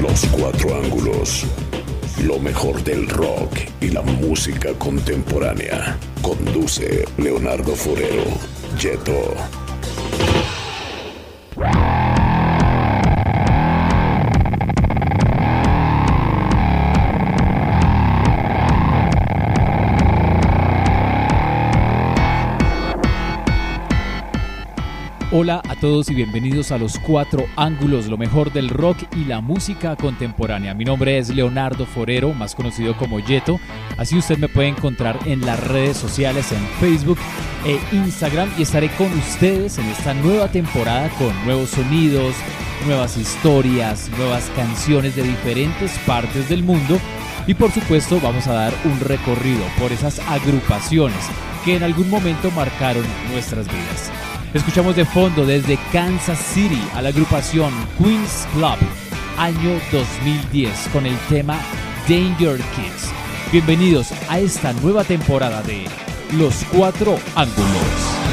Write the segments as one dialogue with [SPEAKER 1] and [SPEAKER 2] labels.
[SPEAKER 1] Los cuatro ángulos. Lo mejor del rock y la música contemporánea. Conduce Leonardo Forero. Yeto.
[SPEAKER 2] Hola a todos y bienvenidos a Los Cuatro Ángulos, lo mejor del rock y la música contemporánea. Mi nombre es Leonardo Forero, más conocido como Yeto. Así usted me puede encontrar en las redes sociales, en Facebook e Instagram y estaré con ustedes en esta nueva temporada con nuevos sonidos, nuevas historias, nuevas canciones de diferentes partes del mundo y por supuesto vamos a dar un recorrido por esas agrupaciones que en algún momento marcaron nuestras vidas. Escuchamos de fondo desde Kansas City a la agrupación Queen's Club, año 2010, con el tema Danger Kids. Bienvenidos a esta nueva temporada de Los Cuatro Ángulos.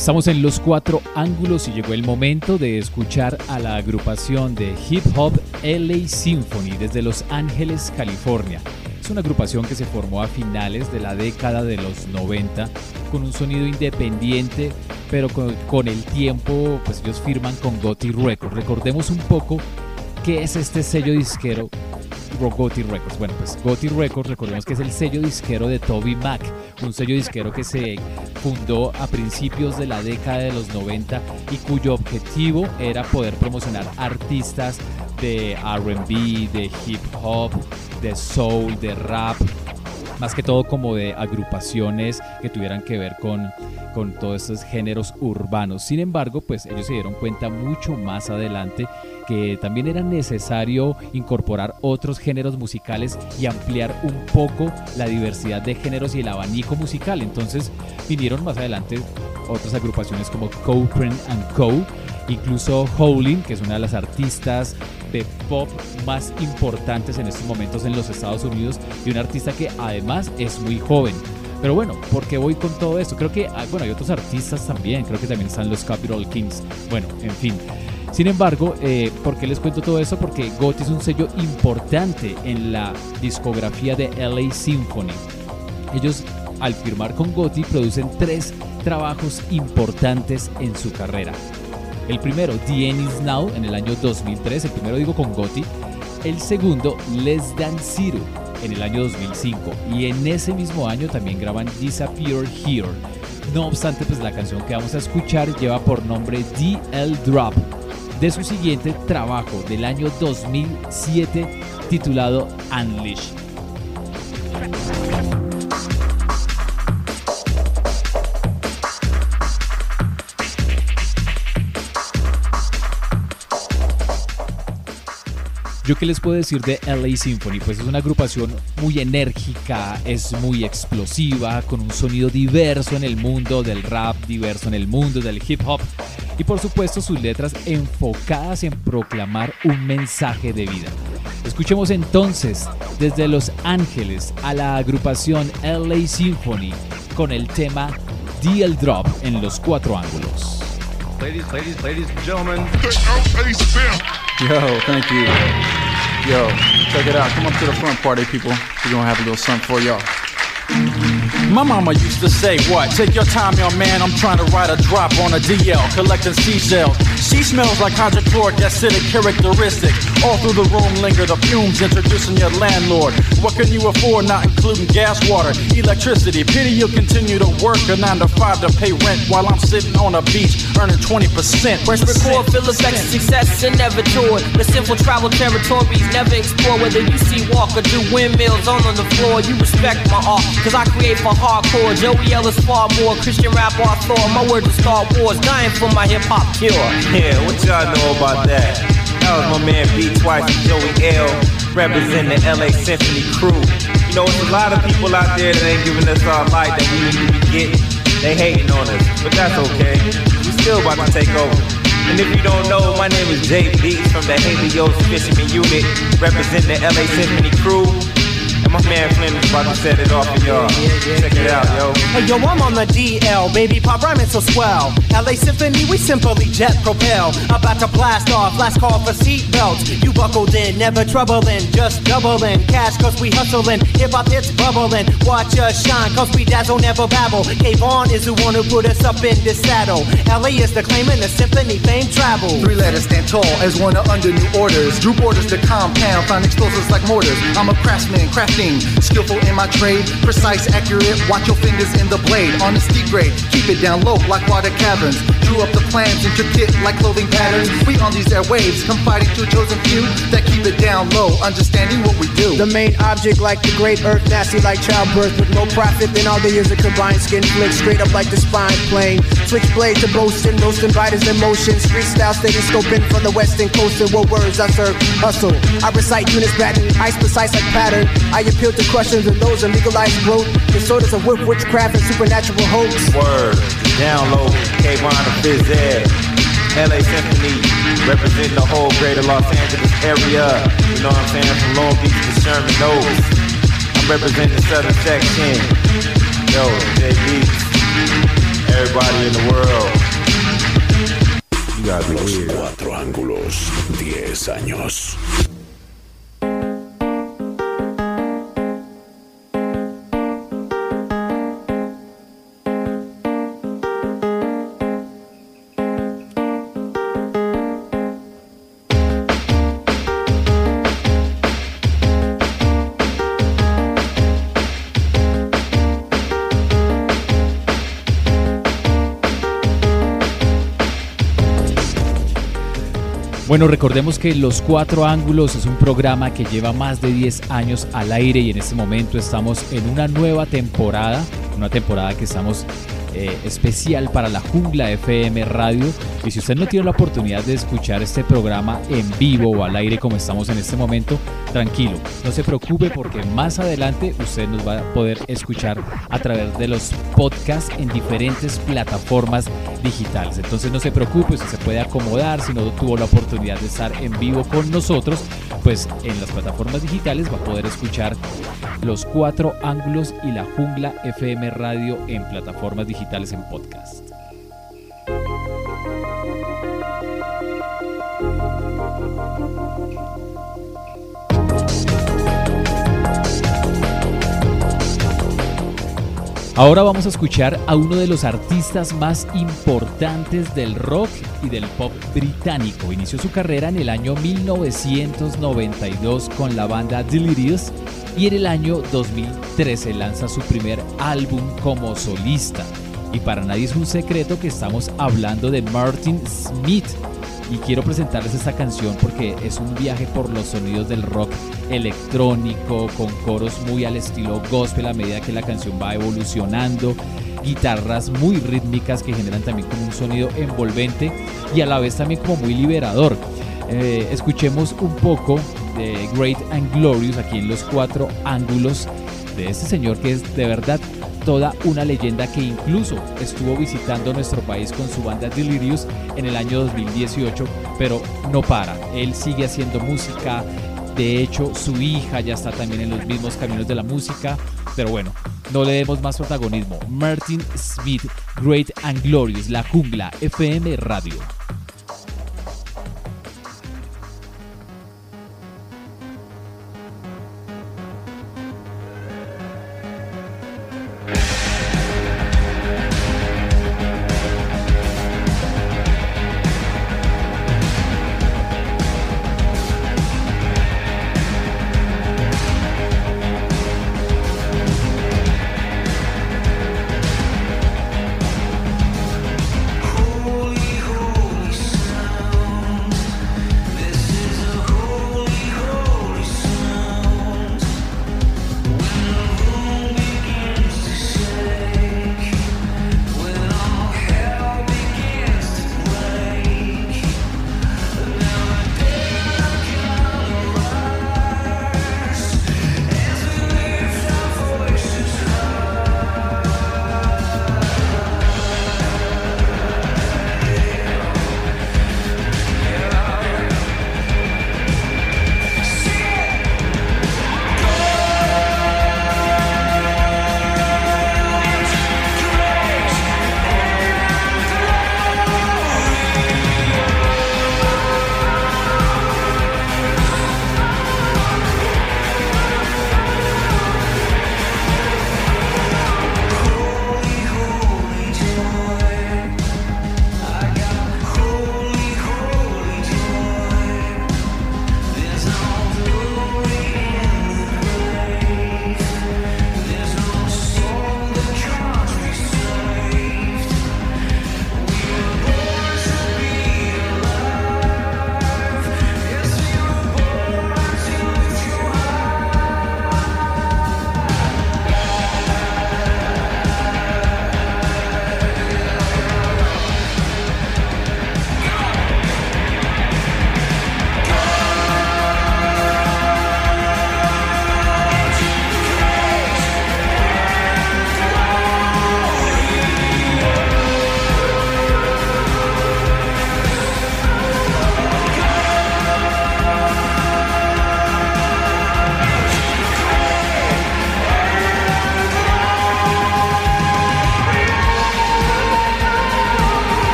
[SPEAKER 2] Estamos en los cuatro ángulos y llegó el momento de escuchar a la agrupación de hip hop LA Symphony desde Los Ángeles, California. Es una agrupación que se formó a finales de la década de los 90 con un sonido independiente, pero con, el tiempo pues ellos firman con Gotti Records. Recordemos un poco ¿qué es este sello disquero? Gotti Records. Bueno, pues Gotti Records, recordemos que es el sello disquero de Toby Mac, un sello disquero que se fundó a principios de la década de los 90 y cuyo objetivo era poder promocionar artistas de RB, de hip hop, de soul, de rap, más que todo como de agrupaciones que tuvieran que ver con, con todos estos géneros urbanos. Sin embargo, pues ellos se dieron cuenta mucho más adelante que también era necesario incorporar otros géneros musicales y ampliar un poco la diversidad de géneros y el abanico musical. Entonces vinieron más adelante otras agrupaciones como Cochrane and Co incluso Howlin, que es una de las artistas de pop más importantes en estos momentos en los Estados Unidos y un artista que además es muy joven. Pero bueno, ¿por qué voy con todo esto? Creo que ah, bueno, hay otros artistas también, creo que también están los Capital Kings. Bueno, en fin. Sin embargo, eh, ¿por qué les cuento todo eso? Porque Gotti es un sello importante en la discografía de LA Symphony. Ellos, al firmar con Gotti, producen tres trabajos importantes en su carrera. El primero, The End Is Now, en el año 2003, el primero digo con Gotti. El segundo, Less Than Zero, en el año 2005. Y en ese mismo año también graban Disappear Here. No obstante, pues la canción que vamos a escuchar lleva por nombre DL Drop, de su siguiente trabajo del año 2007 titulado Unleash. ¿Yo qué les puedo decir de LA Symphony? Pues es una agrupación muy enérgica, es muy explosiva, con un sonido diverso en el mundo del rap, diverso en el mundo del hip hop y por supuesto sus letras enfocadas en proclamar un mensaje de vida. Escuchemos entonces desde Los Ángeles a la agrupación LA Symphony con el tema DL Drop en los cuatro ángulos.
[SPEAKER 3] Ladies, ladies, ladies and gentlemen. Yo, thank you. Yo, check it out. Come up to the front party, people. We're gonna have a little something for y'all. My mama used to say, what? Take your time, young man, I'm trying to ride a drop on a DL, collecting seashells. She smells like hydrochloric acidic characteristic. All through the room linger the fumes introducing your landlord. What can you afford, not including gas, water, electricity? Pity you'll continue to work a 9 to 5 to pay rent while I'm sitting on a beach earning 20%.
[SPEAKER 4] Press record, feel effects, success and never toured. The sinful travel territories never explore. Whether you see walk or do windmills on, on the floor, you respect my art. Cause I create for hardcore. Joey Ellis far more Christian rap author. My words are Star Wars, dying for my hip hop cure.
[SPEAKER 5] Yeah, what y'all know about that? That was my man B Twice and Joey L. Representing the LA Symphony crew. You know, there's a lot of people out there that ain't giving us our light that we need to be getting. They hating on us, but that's okay. We still about to take over. And if you don't know, my name is Beats from the Helios Fisherman Unit, representing the LA Symphony crew. And my man Flynn is about to set it off for y'all. Check it out, yo.
[SPEAKER 6] Hey, yo, I'm on the DL, baby, pop rhyming so swell. LA Symphony, we simply jet propel. About to blast off, last call for seatbelts. You buckled in, never troubling, just doubling. Cash, cause we hustling, hip hop it's bubbling. Watch us shine, cause we dazzle, never babble. K-Vaughn is the one who put us up in this saddle. LA is the claiming the symphony fame travel.
[SPEAKER 7] Three letters stand tall as one of under new orders. Drew borders to compound, find explosives like mortars. I'm a craftsman, crafting, skillful in my trade, precise, accurate. Watch your fingers in the blade. Steep grade, keep it down low like water caverns. Drew up the plans, intricate like clothing patterns. We on these airwaves, confiding to a chosen few that keep it down low, understanding what we do.
[SPEAKER 8] The main object like the great earth, nasty like childbirth, with no profit. Then all the years of combined skin flick, straight up like the spine plane. Switchblade to boasting, roasting riders emotions. Freestyle steady scoping from the western coast and what words I serve. Hustle. I recite units pattern, ice precise like pattern. I appeal to questions and those that legalize growth. Disorders of whip, witchcraft, and supernatural hoax.
[SPEAKER 5] Word, download, K1 to Fizz Ed. LA Symphony, representing the whole greater Los Angeles area. You know what I'm saying? From Long Beach to Sherman Oaks. I'm representing the southern section. Yo, J Beats. Everybody in the world. You gotta be
[SPEAKER 1] Los
[SPEAKER 5] weird.
[SPEAKER 1] cuatro ángulos, 10 años.
[SPEAKER 2] Bueno, recordemos que Los Cuatro Ángulos es un programa que lleva más de 10 años al aire y en este momento estamos en una nueva temporada, una temporada que estamos eh, especial para la Jungla FM Radio. Y si usted no tiene la oportunidad de escuchar este programa en vivo o al aire como estamos en este momento, tranquilo, no se preocupe porque más adelante usted nos va a poder escuchar a través de los podcasts en diferentes plataformas digitales. Entonces no se preocupe, si se puede acomodar, si no tuvo la oportunidad de estar en vivo con nosotros, pues en las plataformas digitales va a poder escuchar los cuatro ángulos y la Jungla FM Radio en plataformas digitales en podcast. Ahora vamos a escuchar a uno de los artistas más importantes del rock y del pop británico. Inició su carrera en el año 1992 con la banda Delirious y en el año 2013 lanza su primer álbum como solista. Y para nadie es un secreto que estamos hablando de Martin Smith. Y quiero presentarles esta canción porque es un viaje por los sonidos del rock electrónico, con coros muy al estilo gospel a medida que la canción va evolucionando, guitarras muy rítmicas que generan también como un sonido envolvente y a la vez también como muy liberador. Eh, escuchemos un poco de Great and Glorious aquí en los cuatro ángulos de este señor que es de verdad toda una leyenda que incluso estuvo visitando nuestro país con su banda Delirious en el año 2018, pero no para, él sigue haciendo música, de hecho su hija ya está también en los mismos caminos de la música, pero bueno, no le demos más protagonismo. Martin Smith, Great and Glorious, La Jungla, FM Radio.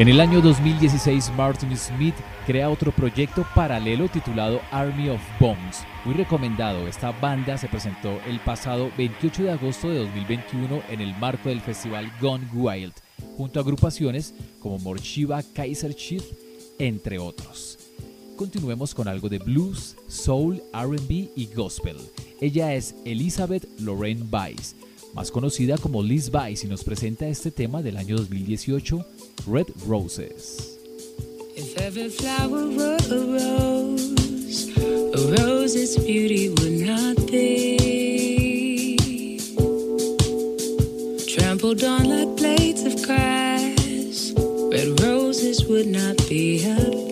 [SPEAKER 2] En el año 2016, Martin Smith crea otro proyecto paralelo titulado Army of Bombs. Muy recomendado, esta banda se presentó el pasado 28 de agosto de 2021 en el marco del festival Gone Wild, junto a agrupaciones como Morshiva Kaiser Chief, entre otros. Continuemos con algo de blues, soul, RB y gospel. Ella es Elizabeth Lorraine Weiss más conocida como Liz Vice, y nos presenta este tema del año 2018, Red Roses.
[SPEAKER 9] If every flower were a rose, a rose's beauty would not be trampled on like blades of grass. Red roses would not be a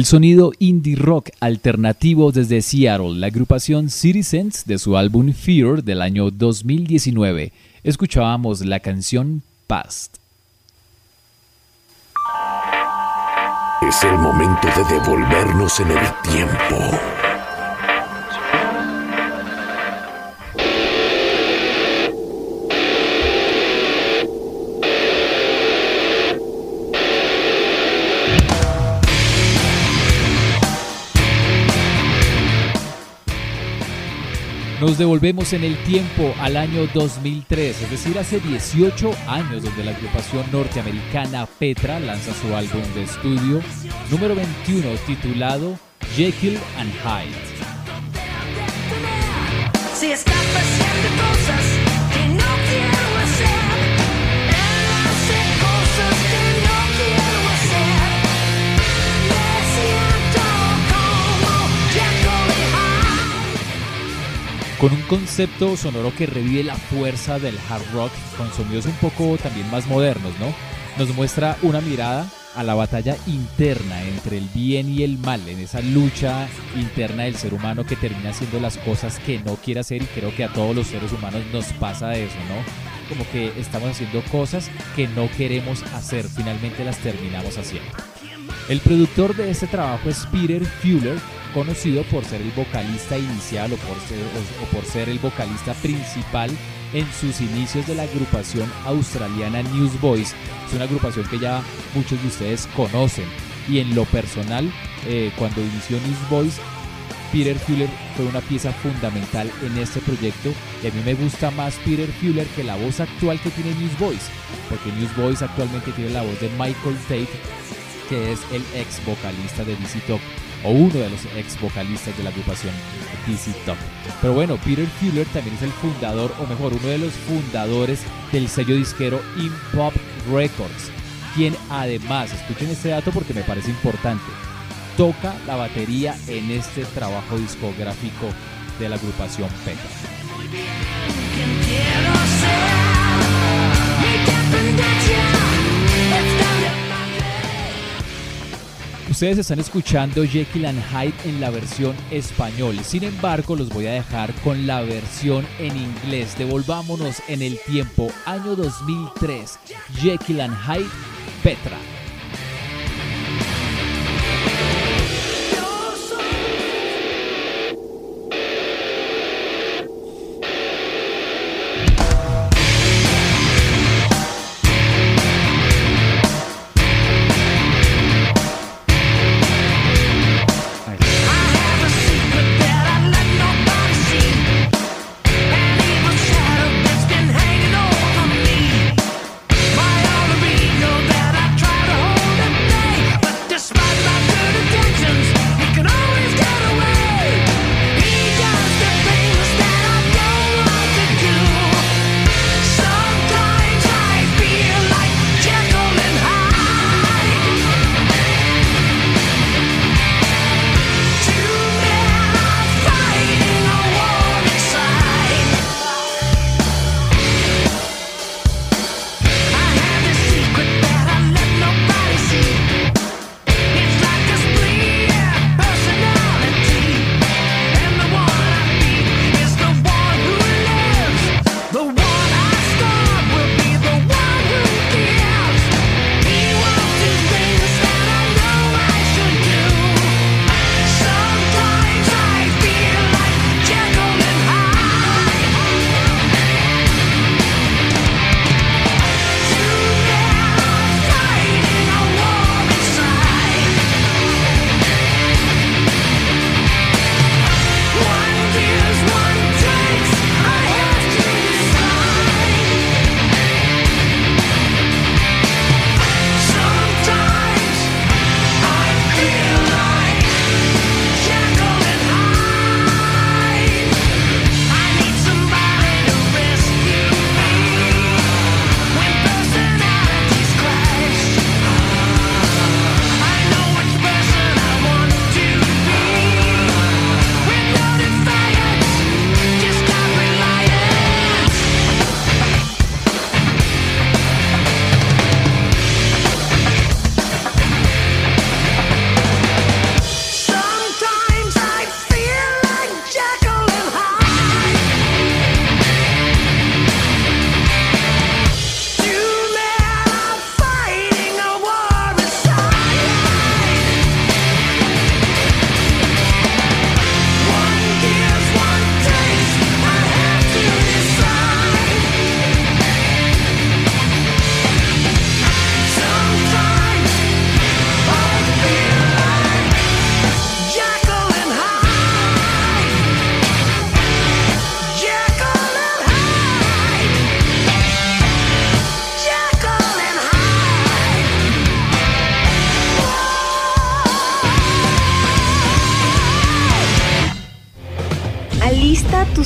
[SPEAKER 2] El sonido indie rock alternativo desde Seattle, la agrupación Citizens de su álbum Fear del año 2019. Escuchábamos la canción Past.
[SPEAKER 1] Es el momento de devolvernos en el tiempo
[SPEAKER 2] Nos devolvemos en el tiempo al año 2003, es decir, hace 18 años donde la agrupación norteamericana Petra lanza su álbum de estudio número 21 titulado Jekyll and Hyde. Con un concepto sonoro que revive la fuerza del hard rock con sonidos un poco también más modernos, ¿no? Nos muestra una mirada a la batalla interna entre el bien y el mal, en esa lucha interna del ser humano que termina haciendo las cosas que no quiere hacer y creo que a todos los seres humanos nos pasa eso, ¿no? Como que estamos haciendo cosas que no queremos hacer, finalmente las terminamos haciendo. El productor de este trabajo es Peter Fuller, conocido por ser el vocalista inicial o por ser, o, por ser el vocalista principal en sus inicios de la agrupación australiana Newsboys. Es una agrupación que ya muchos de ustedes conocen. Y en lo personal, eh, cuando inició Newsboys, Peter Fuller fue una pieza fundamental en este proyecto y a mí me gusta más Peter Fuller que la voz actual que tiene Newsboys, porque Newsboys actualmente tiene la voz de Michael Tate, que es el ex vocalista de DC Top o uno de los ex vocalistas de la agrupación DC Top. Pero bueno, Peter Fuller también es el fundador, o mejor, uno de los fundadores del sello disquero Pop Records, quien además, escuchen este dato porque me parece importante, toca la batería en este trabajo discográfico de la agrupación Petra. Ustedes están escuchando Jekyll and Hyde en la versión español. Sin embargo, los voy a dejar con la versión en inglés. Devolvámonos en el tiempo, año 2003. Jekyll and Hyde, Petra.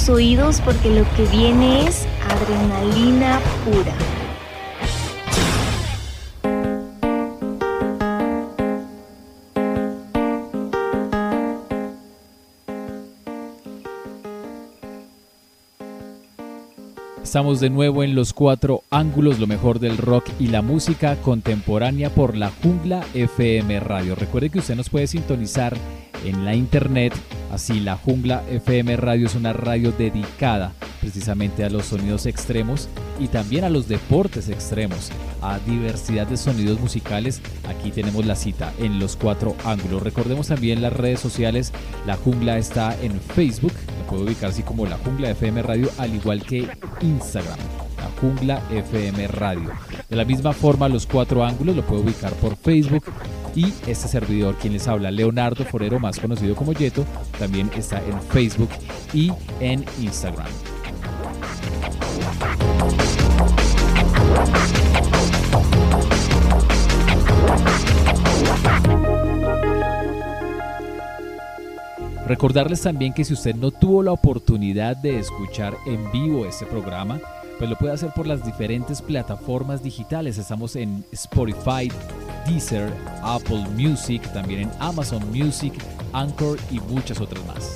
[SPEAKER 10] Oídos porque lo que viene es adrenalina pura.
[SPEAKER 2] Estamos de nuevo en los cuatro ángulos, lo mejor del rock y la música contemporánea por la Jungla FM Radio. Recuerde que usted nos puede sintonizar en la internet, así la Jungla FM Radio es una radio dedicada precisamente a los sonidos extremos y también a los deportes extremos, a diversidad de sonidos musicales. Aquí tenemos la cita en los cuatro ángulos. Recordemos también las redes sociales. La jungla está en Facebook, la puedo ubicar así como la jungla FM Radio, al igual que Instagram. La Jungla FM Radio. De la misma forma, los cuatro ángulos lo puedo ubicar por Facebook, y este servidor, quien les habla, Leonardo Forero, más conocido como Yeto, también está en Facebook y en Instagram. Recordarles también que si usted no tuvo la oportunidad de escuchar en vivo este programa, pues lo puede hacer por las diferentes plataformas digitales. Estamos en Spotify, Deezer, Apple Music, también en Amazon Music, Anchor y muchas otras más.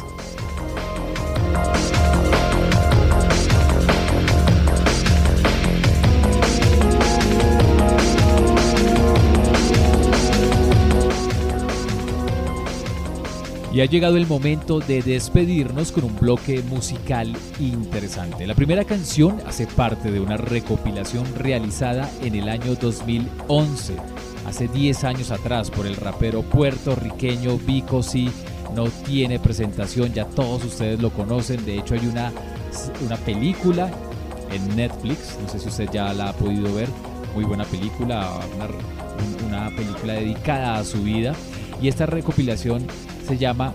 [SPEAKER 2] Y ha llegado el momento de despedirnos con un bloque musical interesante. La primera canción hace parte de una recopilación realizada en el año 2011, hace 10 años atrás, por el rapero puertorriqueño Vico C. No tiene presentación, ya todos ustedes lo conocen. De hecho, hay una, una película en Netflix, no sé si usted ya la ha podido ver. Muy buena película, una, una película dedicada a su vida. Y esta recopilación se llama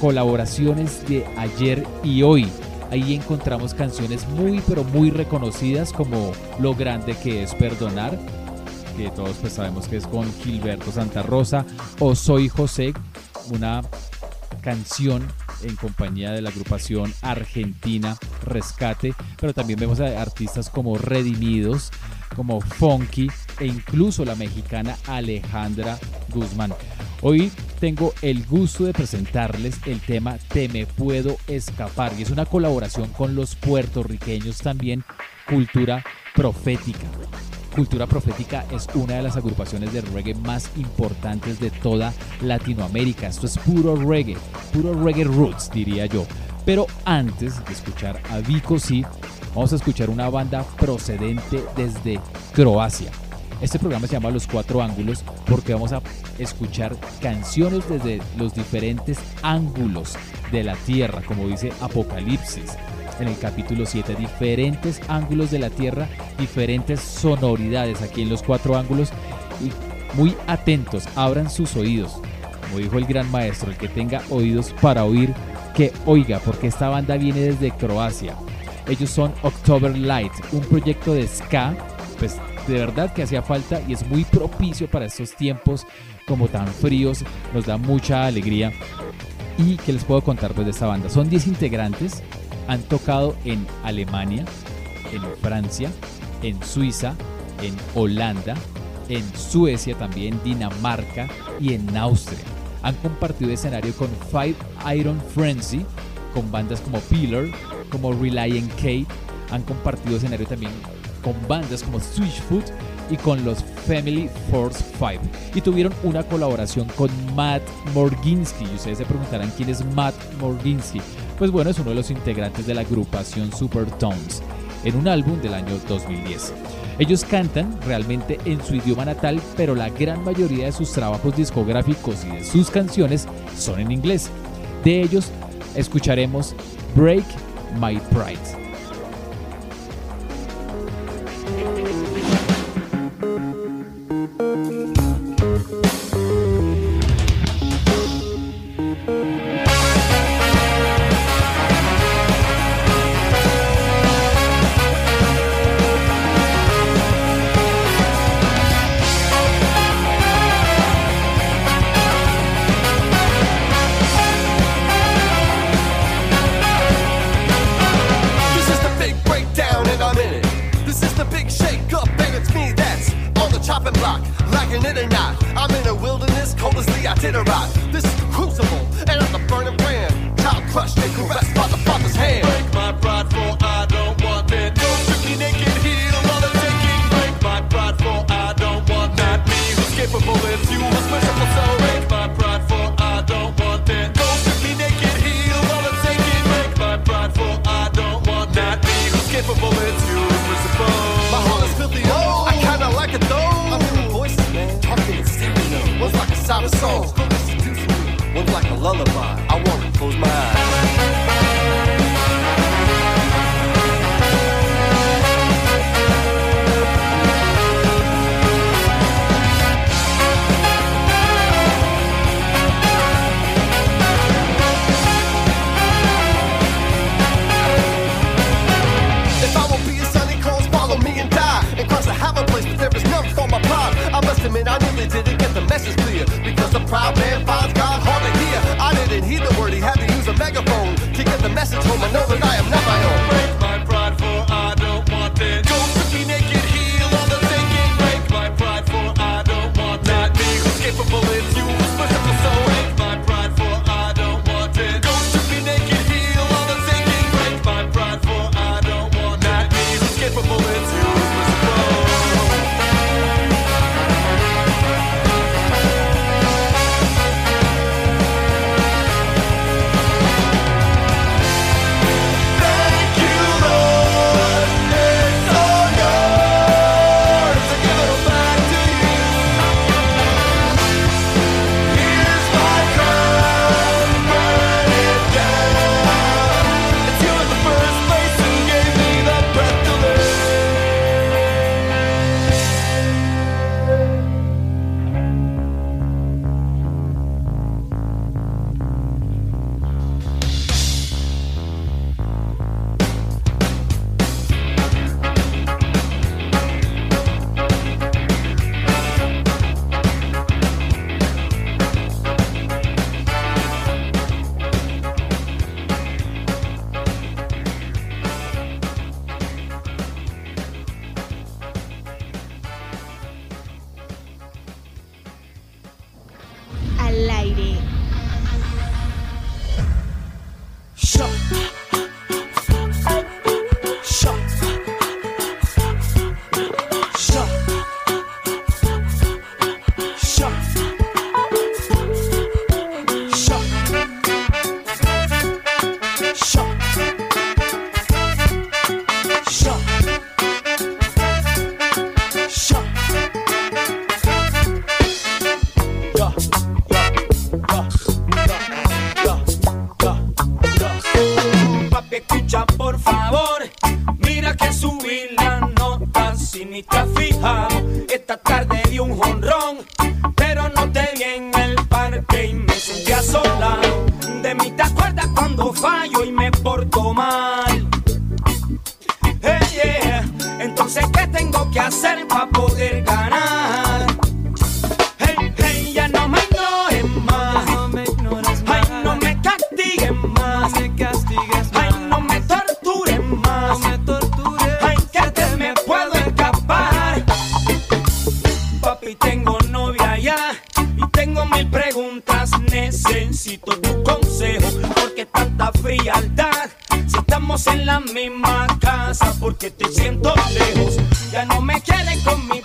[SPEAKER 2] Colaboraciones de ayer y hoy. Ahí encontramos canciones muy pero muy reconocidas como Lo grande que es perdonar, que todos pues sabemos que es con Gilberto Santa Rosa, o Soy José, una canción en compañía de la agrupación argentina Rescate, pero también vemos a artistas como Redimidos, como Funky e incluso la mexicana Alejandra Guzmán. Hoy tengo el gusto de presentarles el tema Te me puedo escapar y es una colaboración con los puertorriqueños también Cultura Profética. Cultura Profética es una de las agrupaciones de reggae más importantes de toda Latinoamérica. Esto es puro reggae, puro reggae roots diría yo. Pero antes de escuchar a Vico sí, vamos a escuchar una banda procedente desde Croacia. Este programa se llama Los Cuatro Ángulos porque vamos a escuchar canciones desde los diferentes ángulos de la Tierra, como dice Apocalipsis en el capítulo 7, diferentes ángulos de la Tierra, diferentes sonoridades aquí en los cuatro ángulos y muy atentos, abran sus oídos. Como dijo el gran maestro, el que tenga oídos para oír, que oiga, porque esta banda viene desde Croacia. Ellos son October Light, un proyecto de ska, pues de verdad que hacía falta y es muy propicio para estos tiempos como tan fríos, nos da mucha alegría. ¿Y que les puedo contar pues de esta banda? Son 10 integrantes, han tocado en Alemania, en Francia, en Suiza, en Holanda, en Suecia también, Dinamarca y en Austria. Han compartido escenario con Five Iron Frenzy, con bandas como Pillar, como Reliant Kate. Han compartido escenario también con bandas como Switchfoot y con los Family Force 5. Y tuvieron una colaboración con Matt Morginsky. Y ustedes se preguntarán quién es Matt Morginsky. Pues bueno, es uno de los integrantes de la agrupación Supertones en un álbum del año 2010. Ellos cantan realmente en su idioma natal, pero la gran mayoría de sus trabajos discográficos y de sus canciones son en inglés. De ellos escucharemos Break My Pride.
[SPEAKER 11] en la misma casa porque te siento lejos. Ya no me
[SPEAKER 12] quieren conmigo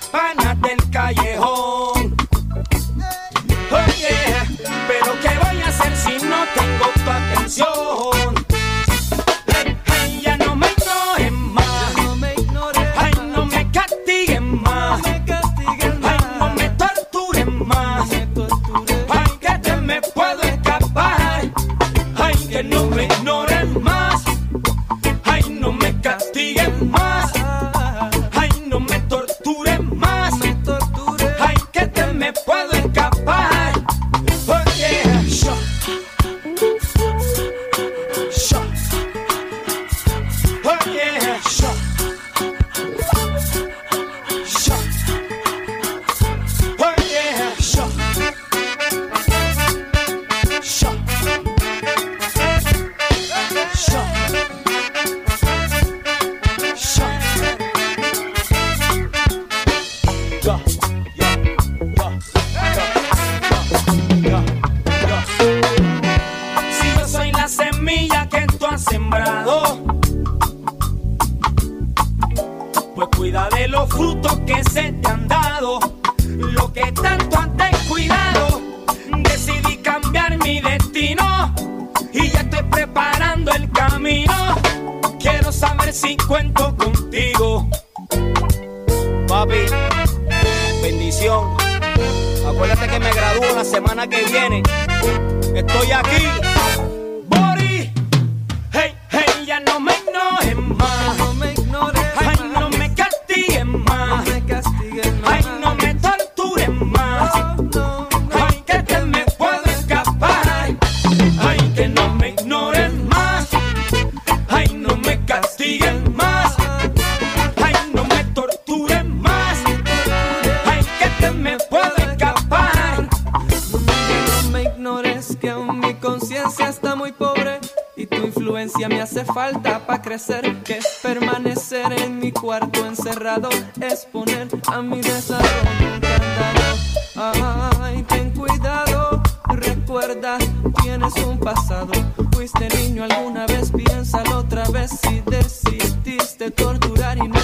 [SPEAKER 12] torturar y no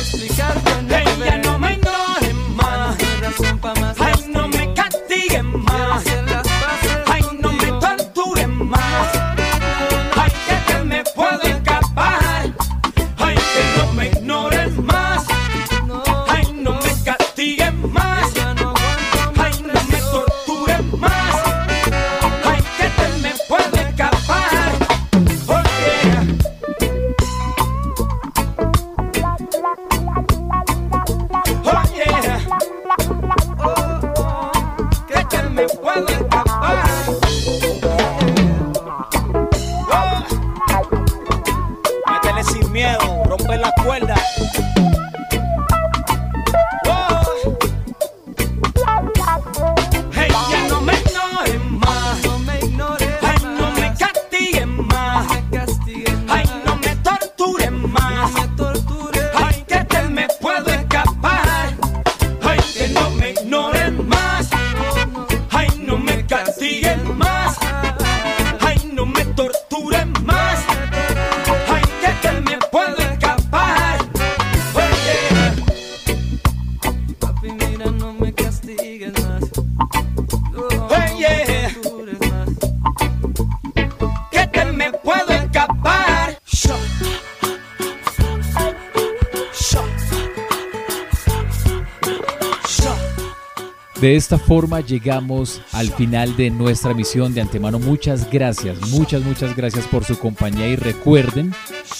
[SPEAKER 2] De esta forma llegamos al final de nuestra misión de antemano. Muchas gracias, muchas, muchas gracias por su compañía y recuerden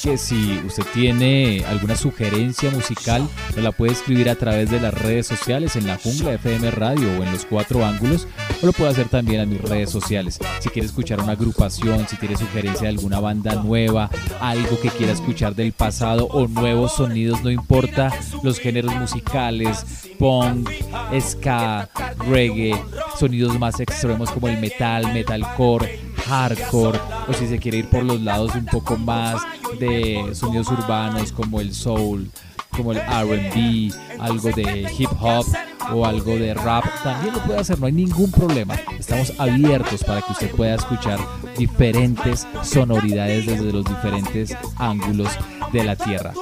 [SPEAKER 2] que si usted tiene alguna sugerencia musical, nos la puede escribir a través de las redes sociales en la jungla FM Radio o en los cuatro ángulos o lo puede hacer también a mis redes sociales. Si quiere escuchar una agrupación, si tiene sugerencia de alguna banda nueva, algo que quiera escuchar del pasado o nuevos sonidos, no importa los géneros musicales, punk, ska, reggae, sonidos más extremos como el metal, metalcore, hardcore, o si se quiere ir por los lados un poco más de sonidos urbanos como el soul, como el RB, algo de hip hop o algo de rap, también lo puede hacer, no hay ningún problema. Estamos abiertos para que usted pueda escuchar diferentes sonoridades desde los diferentes ángulos de la Tierra.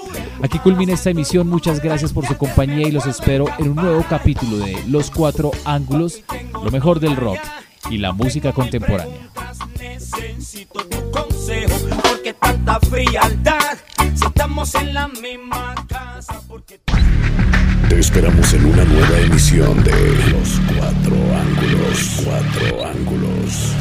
[SPEAKER 2] Aquí culmina esta emisión, muchas gracias por su compañía y los espero en un nuevo capítulo de Los Cuatro Ángulos, lo mejor del rock y la música contemporánea.
[SPEAKER 11] Necesito tu consejo, porque tanta frialdad. Si estamos en la misma casa, porque
[SPEAKER 1] Te esperamos en una nueva emisión de Los Cuatro Ángulos. Cuatro Ángulos.